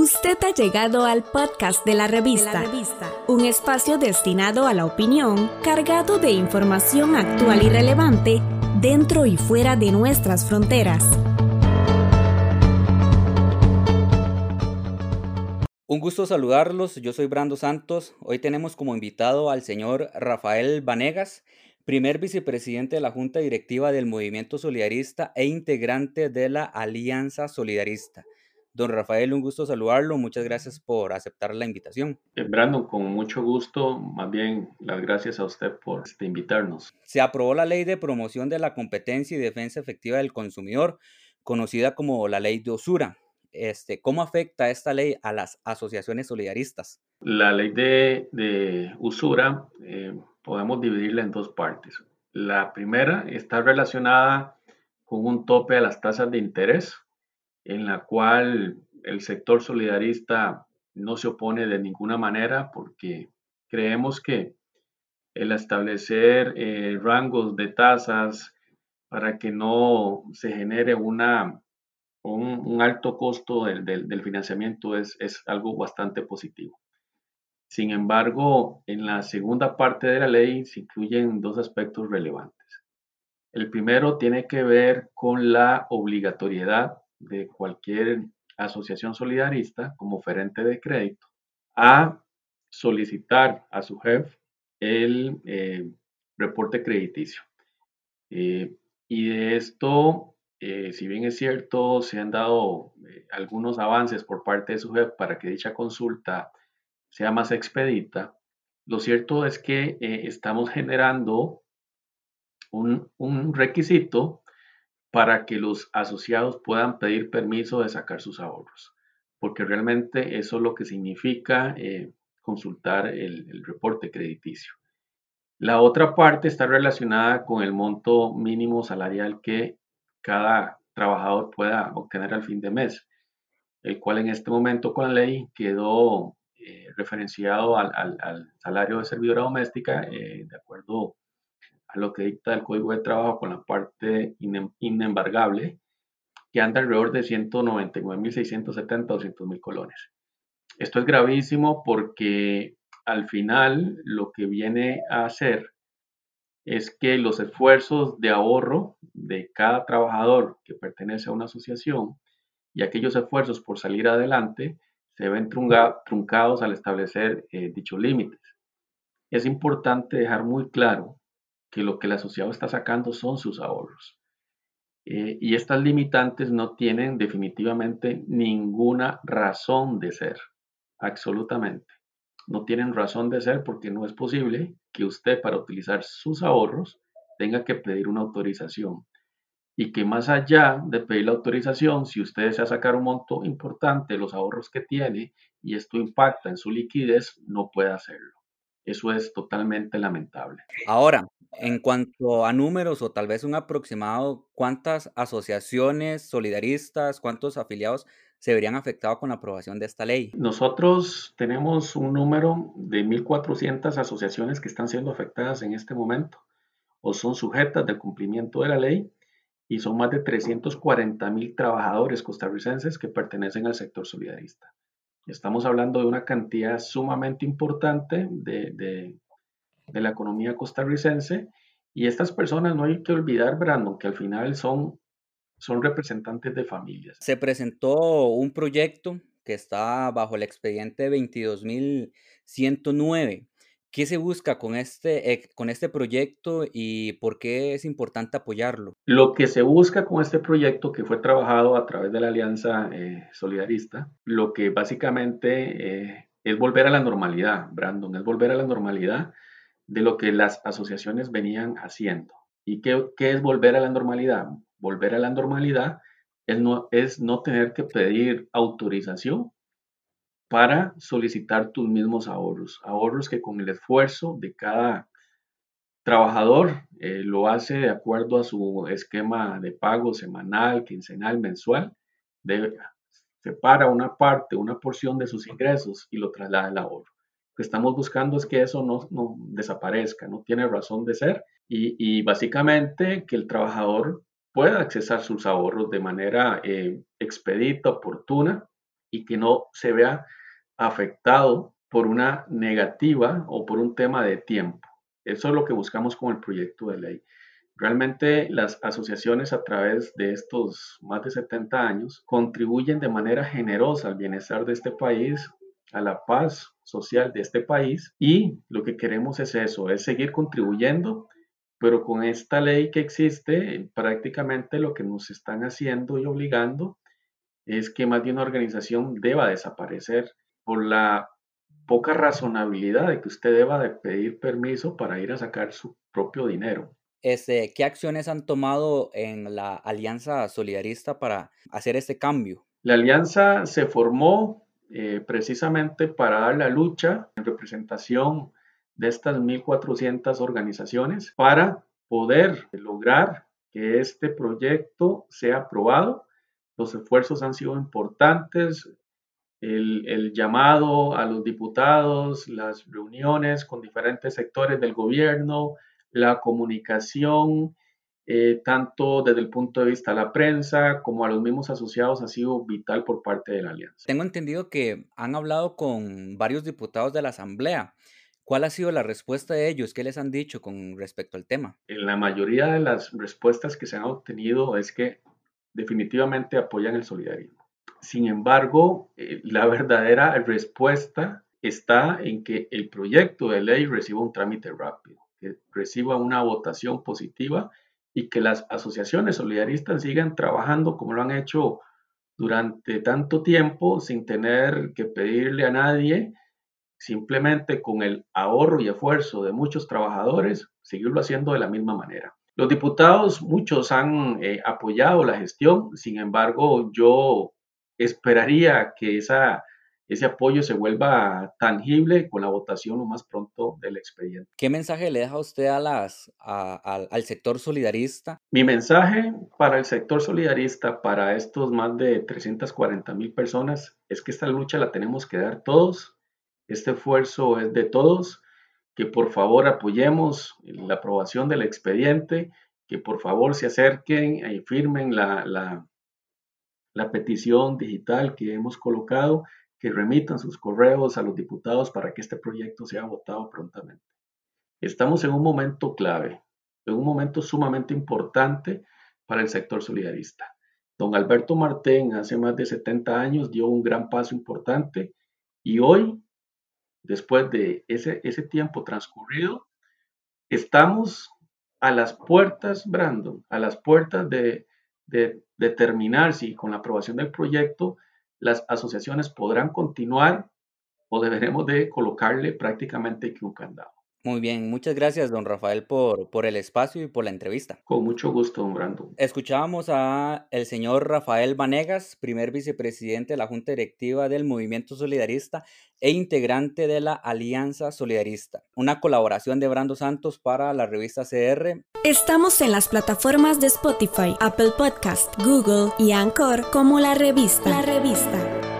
Usted ha llegado al podcast de la revista, un espacio destinado a la opinión, cargado de información actual y relevante dentro y fuera de nuestras fronteras. Un gusto saludarlos, yo soy Brando Santos. Hoy tenemos como invitado al señor Rafael Vanegas, primer vicepresidente de la Junta Directiva del Movimiento Solidarista e integrante de la Alianza Solidarista. Don Rafael, un gusto saludarlo. Muchas gracias por aceptar la invitación. Eh, Brandon, con mucho gusto. Más bien, las gracias a usted por este, invitarnos. Se aprobó la Ley de Promoción de la Competencia y Defensa Efectiva del Consumidor, conocida como la Ley de Usura. Este, ¿Cómo afecta esta ley a las asociaciones solidaristas? La ley de, usura eh, podemos dividirla en dos partes. La primera está relacionada con un tope a las tasas de interés, en la cual el sector solidarista no se opone de ninguna manera porque creemos que el establecer eh, rangos de tasas para que no se genere una, un, alto costo del, financiamiento es, es algo bastante positivo. Sin embargo, en la segunda parte de la ley se incluyen dos aspectos relevantes. El primero tiene que ver con la obligatoriedad de cualquier asociación solidarista como oferente de crédito a solicitar a su jefe el eh, reporte crediticio. Eh, y de esto, eh, si bien es cierto, se han dado algunos avances por parte de su jefe para que dicha consulta sea más expedita, lo cierto es que estamos generando un, requisito para que los asociados puedan pedir permiso de sacar sus ahorros, porque realmente eso es lo que significa eh, consultar el, reporte crediticio. La otra parte está relacionada con el monto mínimo salarial que cada trabajador pueda obtener al fin de mes, el cual en este momento con la ley quedó eh, referenciado al, salario de servidora doméstica, eh, de acuerdo a lo que dicta el Código de Trabajo con la parte inembargable, que anda alrededor de 199.670 200.000 colones. Esto es gravísimo porque al final lo que viene a hacer es que los esfuerzos de ahorro de cada trabajador que pertenece a una asociación y aquellos esfuerzos por salir adelante se ven truncados al establecer eh, dichos límites. Es importante dejar muy claro que lo que el asociado está sacando son sus ahorros. Eh, y estas limitantes no tienen definitivamente ninguna razón de ser, absolutamente. No tienen razón de ser porque no es posible que usted para utilizar sus ahorros tenga que pedir una autorización y que más allá de pedir la autorización, si usted desea sacar un monto importante de los ahorros que tiene y esto impacta en su liquidez, no puede hacerlo. Eso es totalmente lamentable. Ahora, en cuanto a números o tal vez un aproximado, ¿cuántas asociaciones solidaristas, cuántos afiliados se verían afectados con la aprobación de esta ley? Nosotros tenemos un número de 1.400 asociaciones que están siendo afectadas en este momento o son sujetas del cumplimiento de la ley y son más de 340 mil trabajadores costarricenses que pertenecen al sector solidarista. Estamos hablando de una cantidad sumamente importante de, de, la economía costarricense y estas personas no hay que olvidar, Brandon, que al final son, son representantes de familias. Se presentó un proyecto que está bajo el expediente 22.109 ¿Qué se busca con este, con este proyecto y por qué es importante apoyarlo? Lo que se busca con este proyecto que fue trabajado a través de la Alianza eh, Solidarista, lo que básicamente eh, es volver a la normalidad, Brandon, es volver a la normalidad de lo que las asociaciones venían haciendo. ¿Y qué, qué es volver a la normalidad? Volver a la normalidad es no, es no tener que pedir autorización para solicitar tus mismos ahorros. Ahorros que con el esfuerzo de cada trabajador eh, lo hace de acuerdo a su esquema de pago semanal, quincenal, mensual. separa una parte, una porción de sus ingresos y lo traslada al ahorro. Lo que estamos buscando es que eso no, desaparezca, no tiene razón de ser y, básicamente que el trabajador pueda accesar sus ahorros de manera eh, expedita, oportuna y que no se vea afectado por una negativa o por un tema de tiempo. Eso es lo que buscamos con el proyecto de ley. Realmente las asociaciones a través de estos más de 70 años contribuyen de manera generosa al bienestar de este país, a la paz social de este país y lo que queremos es eso, es seguir contribuyendo, pero con esta ley que existe, prácticamente lo que nos están haciendo y obligando es que más de una organización deba desaparecer por la poca razonabilidad de que usted deba de pedir permiso para ir a sacar su propio dinero. Este, ¿Qué acciones han tomado en la Alianza Solidarista para hacer este cambio? La alianza se formó eh, precisamente para dar la lucha en representación de estas 1.400 organizaciones para poder lograr que este proyecto sea aprobado. Los esfuerzos han sido importantes, el, el, llamado a los diputados, las reuniones con diferentes sectores del gobierno, la comunicación, eh, tanto desde el punto de vista de la prensa como a los mismos asociados, ha sido vital por parte de la alianza. Tengo entendido que han hablado con varios diputados de la Asamblea. ¿Cuál ha sido la respuesta de ellos? ¿Qué les han dicho con respecto al tema? En la mayoría de las respuestas que se han obtenido es que definitivamente apoyan el solidarismo. Sin embargo, eh, la verdadera respuesta está en que el proyecto de ley reciba un trámite rápido, que reciba una votación positiva y que las asociaciones solidaristas sigan trabajando como lo han hecho durante tanto tiempo sin tener que pedirle a nadie, simplemente con el ahorro y esfuerzo de muchos trabajadores, seguirlo haciendo de la misma manera. Los diputados, muchos han eh, apoyado la gestión, sin embargo, yo esperaría que esa ese apoyo se vuelva tangible con la votación lo más pronto del expediente. ¿Qué mensaje le deja usted a las, al sector solidarista? Mi mensaje para el sector solidarista, para estos más de 340 mil personas, es que esta lucha la tenemos que dar todos. Este esfuerzo es de todos. Que por favor apoyemos la aprobación del expediente, que por favor se acerquen y firmen la, la, petición digital que hemos colocado que remitan sus correos a los diputados para que este proyecto sea votado prontamente. Estamos en un momento clave, en un momento sumamente importante para el sector solidarista. Don Alberto Martén hace más de 70 años dio un gran paso importante y hoy, después de ese, ese tiempo transcurrido, estamos a las puertas, Brandon, a las puertas de, de determinar si con la aprobación del proyecto las asociaciones podrán continuar o deberemos de colocarle prácticamente que un candado. Muy bien, muchas gracias, don Rafael, por, por el espacio y por la entrevista. Con mucho gusto, don Brando. Escuchábamos a el señor Rafael Vanegas, primer vicepresidente de la Junta Directiva del Movimiento Solidarista e integrante de la Alianza Solidarista, una colaboración de Brando Santos para la revista CR. Estamos en las plataformas de Spotify, Apple Podcast, Google y Anchor como la revista. La revista.